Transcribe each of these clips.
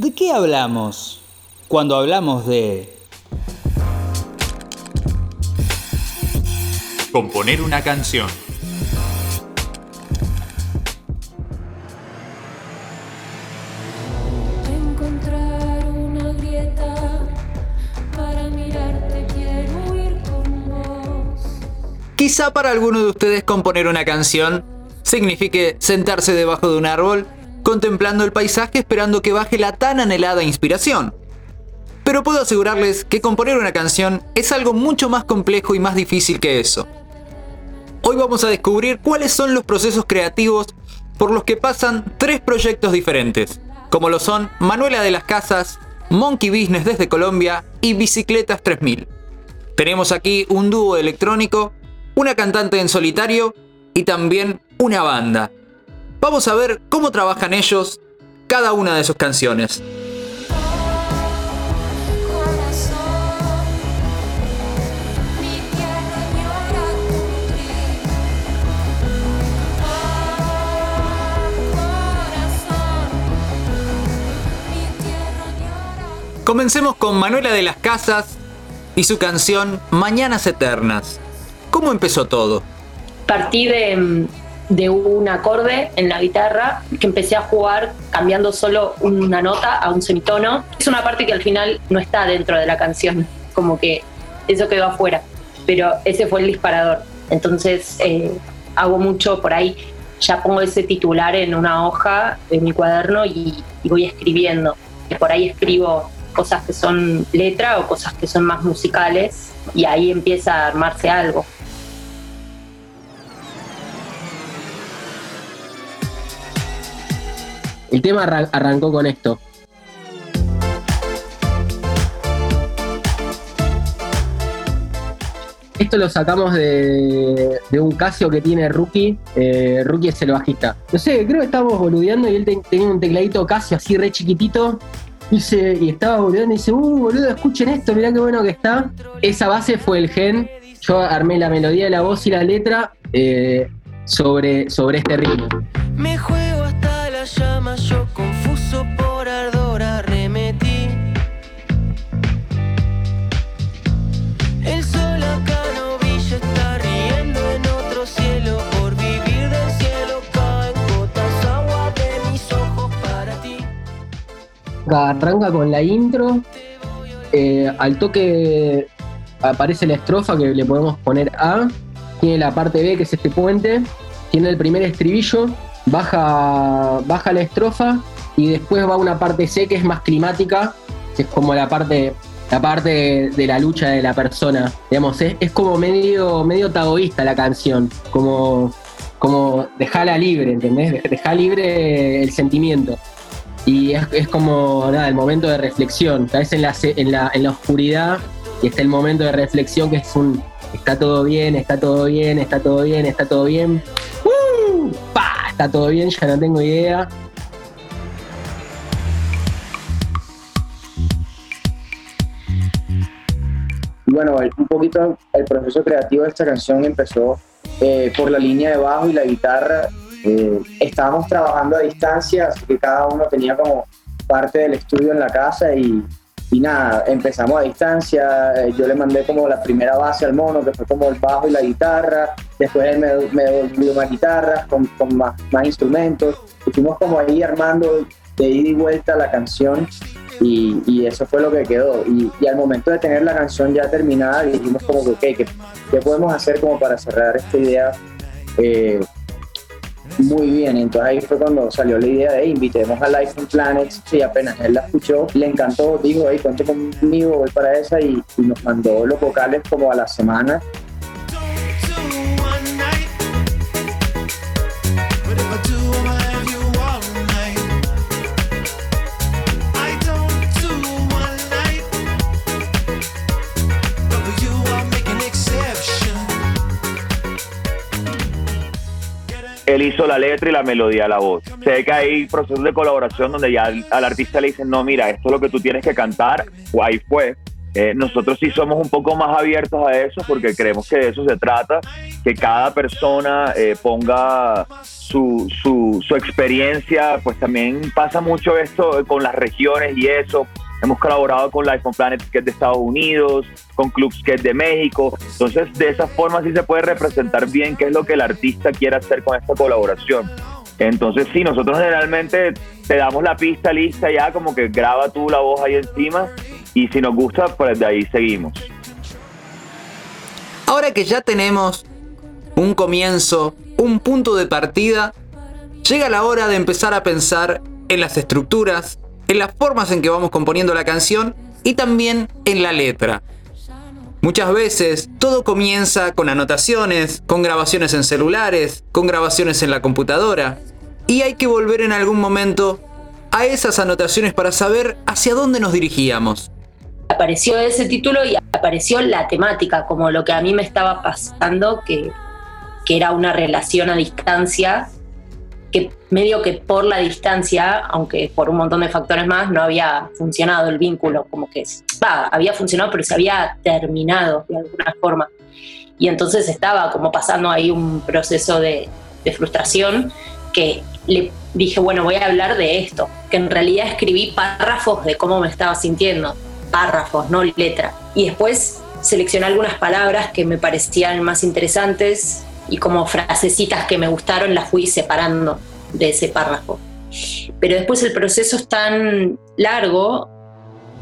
¿De qué hablamos cuando hablamos de... Componer una canción. Encontrar una grieta para mirarte quiero ir con vos. Quizá para alguno de ustedes componer una canción signifique sentarse debajo de un árbol, contemplando el paisaje esperando que baje la tan anhelada inspiración. Pero puedo asegurarles que componer una canción es algo mucho más complejo y más difícil que eso. Hoy vamos a descubrir cuáles son los procesos creativos por los que pasan tres proyectos diferentes, como lo son Manuela de las Casas, Monkey Business desde Colombia y Bicicletas 3000. Tenemos aquí un dúo electrónico, una cantante en solitario y también una banda. Vamos a ver cómo trabajan ellos cada una de sus canciones. Comencemos con Manuela de las Casas y su canción Mañanas Eternas. ¿Cómo empezó todo? partí de, de un acorde en la guitarra que empecé a jugar cambiando solo una nota a un semitono. Es una parte que al final no está dentro de la canción, como que eso quedó afuera, pero ese fue el disparador. Entonces eh, hago mucho por ahí, ya pongo ese titular en una hoja en mi cuaderno y, y voy escribiendo. Por ahí escribo cosas que son letra o cosas que son más musicales y ahí empieza a armarse algo. El tema arran- arrancó con esto. Esto lo sacamos de, un Casio que tiene Rookie. Eh, Rookie es el bajista. No sé, creo que estábamos boludeando y él te- tenía un tecladito Casio así re chiquitito. Y, se- y estaba boludeando y dice, uh, boludo, escuchen esto, mirá qué bueno que está. Esa base fue el gen. Yo armé la melodía de la voz y la letra eh, sobre, sobre este ritmo. Me juego hasta las llamas, yo confuso por ardor arremetí. El sol acá no brilla, está riendo en otro cielo. Por vivir del cielo caen gotas agua de mis ojos para ti. arranca con la intro. eh, al toque aparece la estrofa que le podemos poner A. Tiene la parte B, que es este puente. Tiene el primer estribillo. Baja, baja la estrofa. Y después va una parte C que es más climática. que es como la parte, la parte de, la lucha de la persona. Digamos, es, es como medio, medio taoísta la canción. Como, como dejarla libre, ¿entendés? Dejar libre el sentimiento. Y es, como nada, el momento de reflexión. Caes en la, en, la, en la oscuridad y está el momento de reflexión que es un está todo bien, está todo bien, está todo bien, está todo bien. ¡Uh! ¡Pa! Está todo bien, ya no tengo idea. Y bueno, un poquito el proceso creativo de esta canción empezó eh, por la línea de bajo y la guitarra. Eh, estábamos trabajando a distancia, así que cada uno tenía como parte del estudio en la casa y, y nada, empezamos a distancia. Eh, yo le mandé como la primera base al mono, que fue como el bajo y la guitarra. Después él me, me devolvió más guitarras con, con más, más instrumentos. Fuimos como ahí armando de ida y vuelta la canción y, y eso fue lo que quedó. Y, y al momento de tener la canción ya terminada, dijimos como que, ok, ¿qué, qué podemos hacer como para cerrar esta idea eh, muy bien? Entonces ahí fue cuando salió la idea de invitemos a Life on Planets y apenas él la escuchó, le encantó, dijo, hey, cuente conmigo, voy para esa y, y nos mandó los vocales como a la semana él hizo la letra y la melodía, la voz. Ve que hay procesos de colaboración donde ya al, al artista le dicen, no, mira, esto es lo que tú tienes que cantar, o ahí fue. Eh, nosotros sí somos un poco más abiertos a eso porque creemos que de eso se trata, que cada persona eh, ponga su, su, su experiencia, pues también pasa mucho esto con las regiones y eso. Hemos colaborado con Life on Planet, que es de Estados Unidos, con Clubs, que es de México. Entonces, de esa forma sí se puede representar bien qué es lo que el artista quiere hacer con esta colaboración. Entonces, sí, nosotros generalmente te damos la pista lista ya, como que graba tú la voz ahí encima y si nos gusta, pues de ahí seguimos. Ahora que ya tenemos un comienzo, un punto de partida, llega la hora de empezar a pensar en las estructuras, en las formas en que vamos componiendo la canción y también en la letra. Muchas veces todo comienza con anotaciones, con grabaciones en celulares, con grabaciones en la computadora, y hay que volver en algún momento a esas anotaciones para saber hacia dónde nos dirigíamos. apareció ese título y apareció la temática, como lo que a mí me estaba pasando, que, que era una relación a distancia, que medio que por la distancia, aunque por un montón de factores más, no había funcionado el vínculo, como que va, había funcionado, pero se había terminado de alguna forma. Y entonces estaba como pasando ahí un proceso de, de frustración que le dije, bueno, voy a hablar de esto, que en realidad escribí párrafos de cómo me estaba sintiendo, párrafos, no letra. Y después seleccioné algunas palabras que me parecían más interesantes y como frasecitas que me gustaron las fui separando de ese párrafo. Pero después el proceso es tan largo,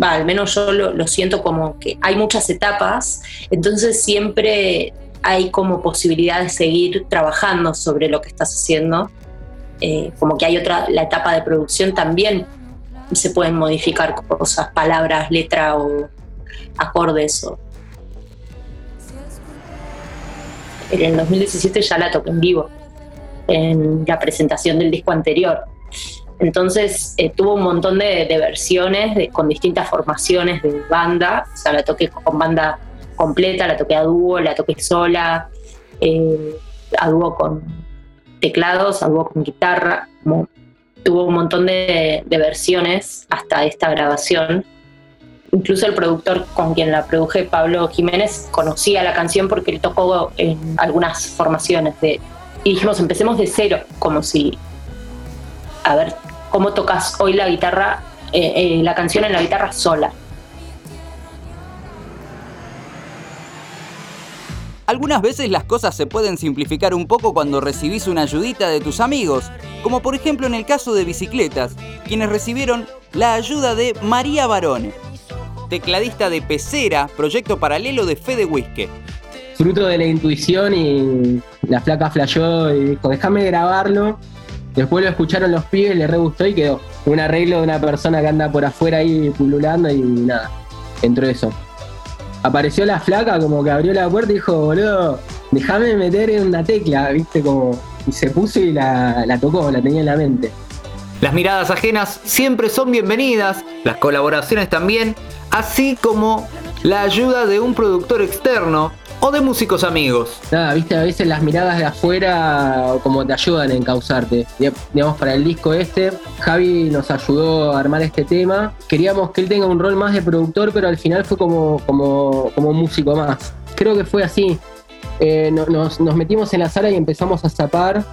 va, al menos yo lo, siento como que hay muchas etapas, entonces siempre hay como posibilidad de seguir trabajando sobre lo que estás haciendo. Eh, como que hay otra, la etapa de producción también se pueden modificar cosas, palabras, letra o acordes. En el 2017 ya la toqué en vivo, en la presentación del disco anterior. Entonces eh, tuvo un montón de, versiones con distintas formaciones de banda, o sea, la toqué con banda completa, la toqué a dúo, la toqué sola, eh, a dúo con teclados, a dúo con guitarra, tuvo un montón de versiones hasta esta grabación. Incluso el productor con quien la produje, Pablo Jiménez, conocía la canción porque él tocó en algunas formaciones de, y dijimos, empecemos de cero, como si, a ver, ¿cómo tocas hoy la guitarra, eh, eh, la canción en la guitarra sola? Algunas veces las cosas se pueden simplificar un poco cuando recibís una ayudita de tus amigos, como por ejemplo en el caso de Bicicletas, quienes recibieron la ayuda de María Barone, tecladista de Pecera, proyecto paralelo de Fede Whiske. fruto de la intuición y la flaca flasheó y dijo, déjame grabarlo. Después lo escucharon los pibes, le re gustó y quedó un arreglo de una persona que anda por afuera ahí pululando y nada, entró eso. Apareció la flaca, como que abrió la puerta y dijo, boludo, déjame meter en una tecla, viste, como. Y se puso y la, la tocó, la tenía en la mente. Las miradas ajenas siempre son bienvenidas, las colaboraciones también, así como la ayuda de un productor externo o de músicos amigos. Nada, viste, a veces las miradas de afuera como te ayudan a encauzarte. Di- Digamos, para el disco este, Javi nos ayudó a armar este tema. Queríamos que él tenga un rol más de productor, pero al final fue como, como, como un músico más. Creo que fue así. Eh, no- nos, nos metimos en la sala y empezamos a zapar.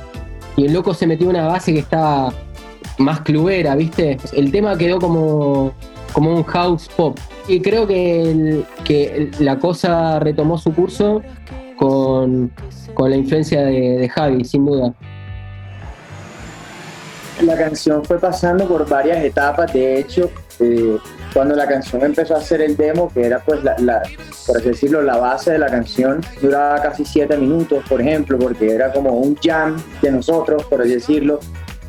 Y el loco se metió una base que estaba más clubera, ¿viste? El tema quedó como, como un house pop. Y creo que, que la cosa retomó su curso con, con la influencia de, de Javi, sin duda. La canción fue pasando por varias etapas, de hecho, eh, cuando la canción empezó a hacer el demo, que era pues la, la- por así decirlo, la base de la canción, duraba casi siete minutos, por ejemplo, porque era como un jam de nosotros, por así decirlo.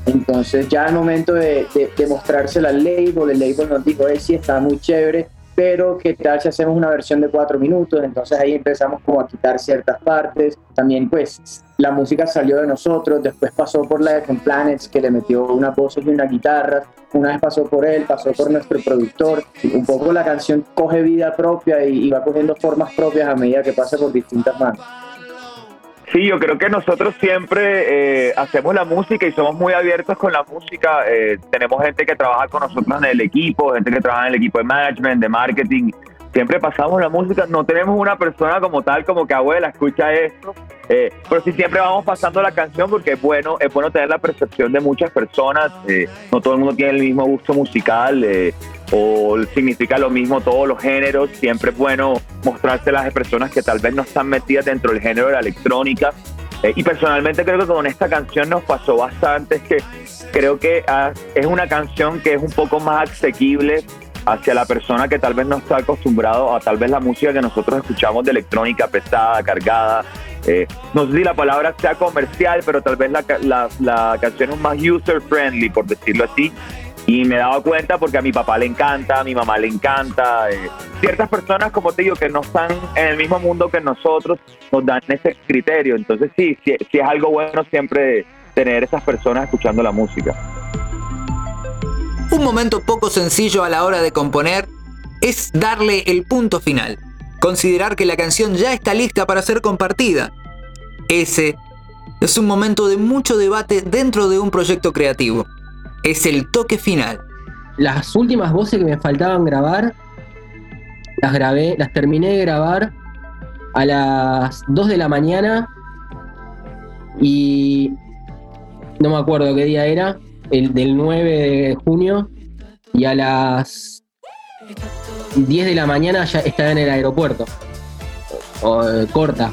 Entonces ya al momento de, de, de mostrársela al label, el label nos dijo, hey, sí, está muy chévere, pero qué tal si hacemos una versión de cuatro minutos, entonces ahí empezamos como a quitar ciertas partes, también pues la música salió de nosotros, después pasó por la de Planets que le metió unas voces y una guitarra, una vez pasó por él, pasó por nuestro productor, un poco la canción coge vida propia y, y va cogiendo formas propias a medida que pasa por distintas manos. Sí, yo creo que nosotros siempre eh, hacemos la música y somos muy abiertos con la música. Eh, tenemos gente que trabaja con nosotros en el equipo, gente que trabaja en el equipo de management, de marketing. siempre pasamos la música, no tenemos una persona como tal, como que abuela, escucha esto, eh, pero sí siempre vamos pasando la canción porque es bueno, es bueno tener la percepción de muchas personas, eh, no todo el mundo tiene el mismo gusto musical eh, o significa lo mismo todos los géneros, siempre es bueno mostrárselas a personas que tal vez no están metidas dentro del género de la electrónica. Y personalmente creo que con esta canción nos pasó bastante, es que creo que ah, es una canción que es un poco más asequible hacia la persona que tal vez no está acostumbrado a tal vez la música que nosotros escuchamos de electrónica pesada, cargada. Eh, no sé si la palabra sea comercial, pero tal vez la, la canción es más user friendly, por decirlo así. Y me he dado cuenta porque a mi papá le encanta, a mi mamá le encanta. eh, ciertas personas, como te digo, que no están en el mismo mundo que nosotros, nos dan ese criterio. Entonces sí, sí, sí es algo bueno siempre tener esas personas escuchando la música. Un momento poco sencillo a la hora de componer es darle el punto final, considerar que la canción ya está lista para ser compartida. Ese es un momento de mucho debate dentro de un proyecto creativo. Es el toque final. Las últimas voces que me faltaban grabar, las grabé, las terminé de grabar a las 2 de la mañana y no me acuerdo qué día era, el del 9 de junio, y a las 10 de la mañana ya estaba en el aeropuerto. Eh, corta.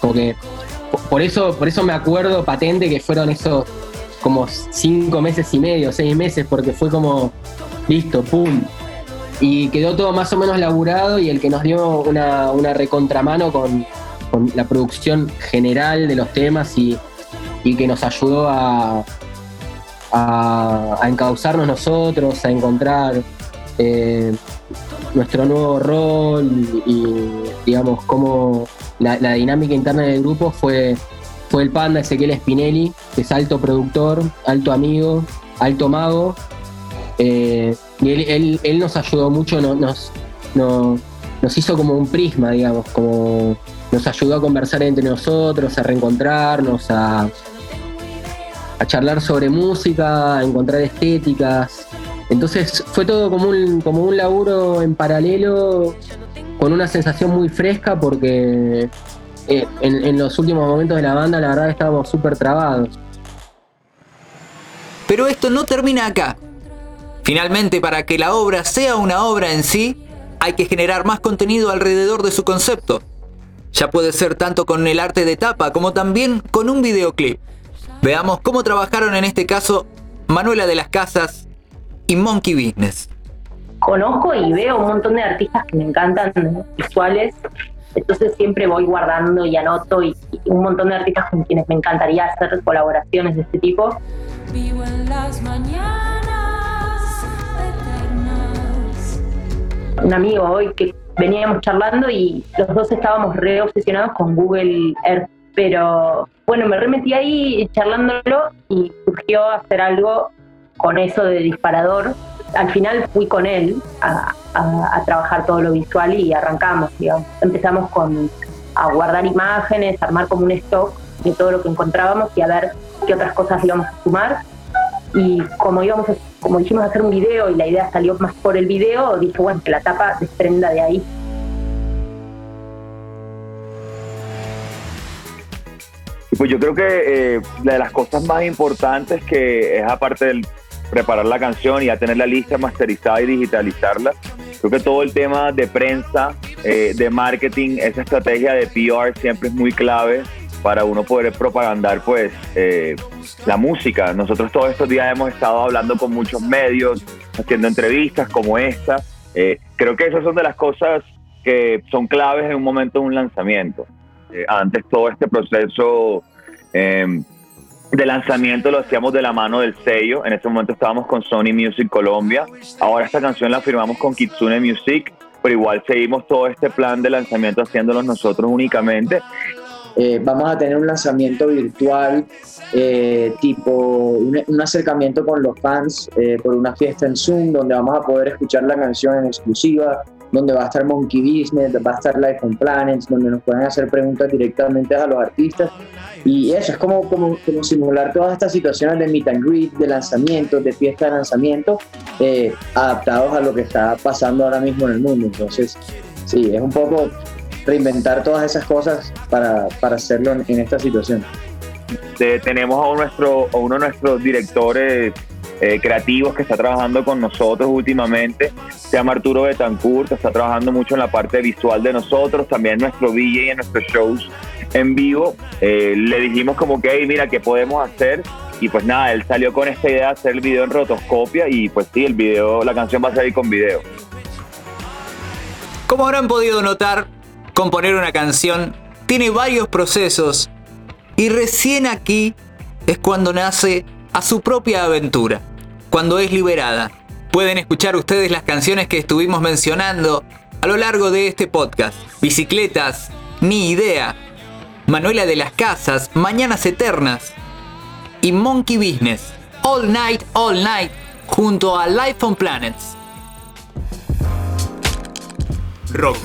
Como por eso, por eso me acuerdo patente que fueron esos como cinco meses y medio, seis meses, porque fue como listo, pum. Y quedó todo más o menos laburado y el que nos dio una, una recontramano con, con la producción general de los temas y, y que nos ayudó a, a, a encauzarnos nosotros, a encontrar eh, nuestro nuevo rol y, digamos, cómo la, dinámica interna del grupo fue, fue el panda Ezequiel Spinelli, que es alto productor, alto amigo, alto mago. eh, y él, él- él nos ayudó mucho, no- nos, no- nos hizo como un prisma, digamos, como nos ayudó a conversar entre nosotros, a reencontrarnos, a, a charlar sobre música, a encontrar estéticas. Entonces fue todo como un, como un laburo en paralelo, con una sensación muy fresca porque eh, en, en los últimos momentos de la banda la verdad estábamos súper trabados. Pero esto no termina acá. Finalmente, para que la obra sea una obra en sí, hay que generar más contenido alrededor de su concepto. Ya puede ser tanto con el arte de tapa como también con un videoclip. Veamos cómo trabajaron en este caso Manuela de las Casas y Monkey Business. conozco y veo un montón de artistas que me encantan visuales, entonces siempre voy guardando y anoto y, y un montón de artistas con quienes me encantaría hacer colaboraciones de este tipo. Vivo en las mañanas eternas. Un amigo hoy que veníamos charlando y los dos estábamos re obsesionados con Google Earth, pero bueno, me remetí ahí charlándolo y surgió hacer algo con eso de disparador. Al final fui con él a, a- a trabajar todo lo visual y arrancamos, digamos. Empezamos con a guardar imágenes, armar como un stock de todo lo que encontrábamos y a ver qué otras cosas íbamos a sumar. Y como íbamos, a- como dijimos hacer un video y la idea salió más por el video, dije bueno que la tapa desprenda de ahí. Pues yo creo que eh, de las cosas más importantes que es aparte del preparar la canción y ya tenerla lista, masterizada y digitalizarla, creo que todo el tema de prensa, eh, de marketing, esa estrategia de PR siempre es muy clave para uno poder propagandar pues eh, la música. Nosotros todos estos días hemos estado hablando con muchos medios, haciendo entrevistas como esta. Eh, creo que esas son de las cosas que son claves en un momento de un lanzamiento. Antes todo este proceso eh, de lanzamiento lo hacíamos de la mano del sello. En ese momento estábamos con Sony Music Colombia. Ahora esta canción la firmamos con Kitsune Music, pero igual seguimos todo este plan de lanzamiento haciéndolo nosotros únicamente. Eh, vamos a tener un lanzamiento virtual, eh, tipo un, acercamiento con los fans eh, por una fiesta en Zoom, donde vamos a poder escuchar la canción en exclusiva, donde va a estar Monkey Business, va a estar Life on Planets, donde nos pueden hacer preguntas directamente a los artistas. Y eso es como, como, como simular todas estas situaciones de meet and greet, de lanzamiento, de fiesta de lanzamiento, eh, adaptados a lo que está pasando ahora mismo en el mundo. Entonces, sí, es un poco reinventar todas esas cosas para, para hacerlo en, en esta situación. Te- tenemos a, nuestro, a uno de nuestros directores eh, creativos que está trabajando con nosotros últimamente, se llama Arturo Betancourt, está trabajando mucho en la parte visual de nosotros, también nuestro DJ en nuestros shows en vivo. Eh, le dijimos como que, hey, mira, ¿qué podemos hacer? Y pues nada, él salió con esta idea de hacer el video en rotoscopia y pues sí, el video, la canción va a salir con video. Como habrán podido notar, componer una canción tiene varios procesos y recién aquí es cuando nace a su propia aventura, cuando es liberada. Pueden escuchar ustedes las canciones que estuvimos mencionando a lo largo de este podcast. Bicicletas, Ni Idea, Manuela de las Casas, Mañanas Eternas y Monkey Business, All Night, All Night, junto a Life on Planets. Rock.